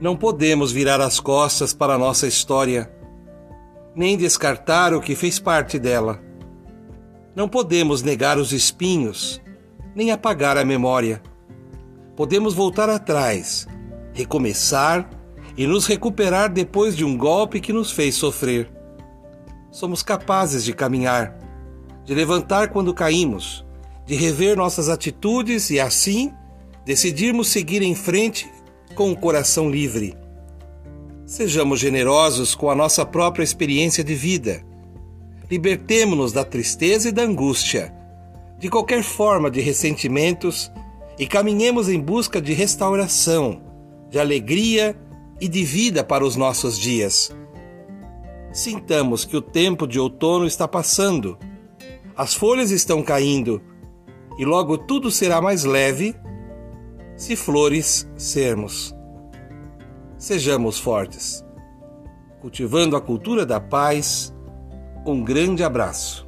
Não podemos virar as costas para a nossa história, nem descartar o que fez parte dela. Não podemos negar os espinhos, nem apagar a memória. Podemos voltar atrás, recomeçar e nos recuperar depois de um golpe que nos fez sofrer. Somos capazes de caminhar, de levantar quando caímos, de rever nossas atitudes e assim decidirmos seguir em frente com o coração livre. Sejamos generosos com a nossa própria experiência de vida. Libertemo-nos da tristeza e da angústia, de qualquer forma de ressentimentos e caminhemos em busca de restauração, de alegria e de vida para os nossos dias. Sintamos que o tempo de outono está passando, as folhas estão caindo e logo tudo será mais leve se flores sermos. Sejamos fortes. Cultivando a cultura da paz, um grande abraço.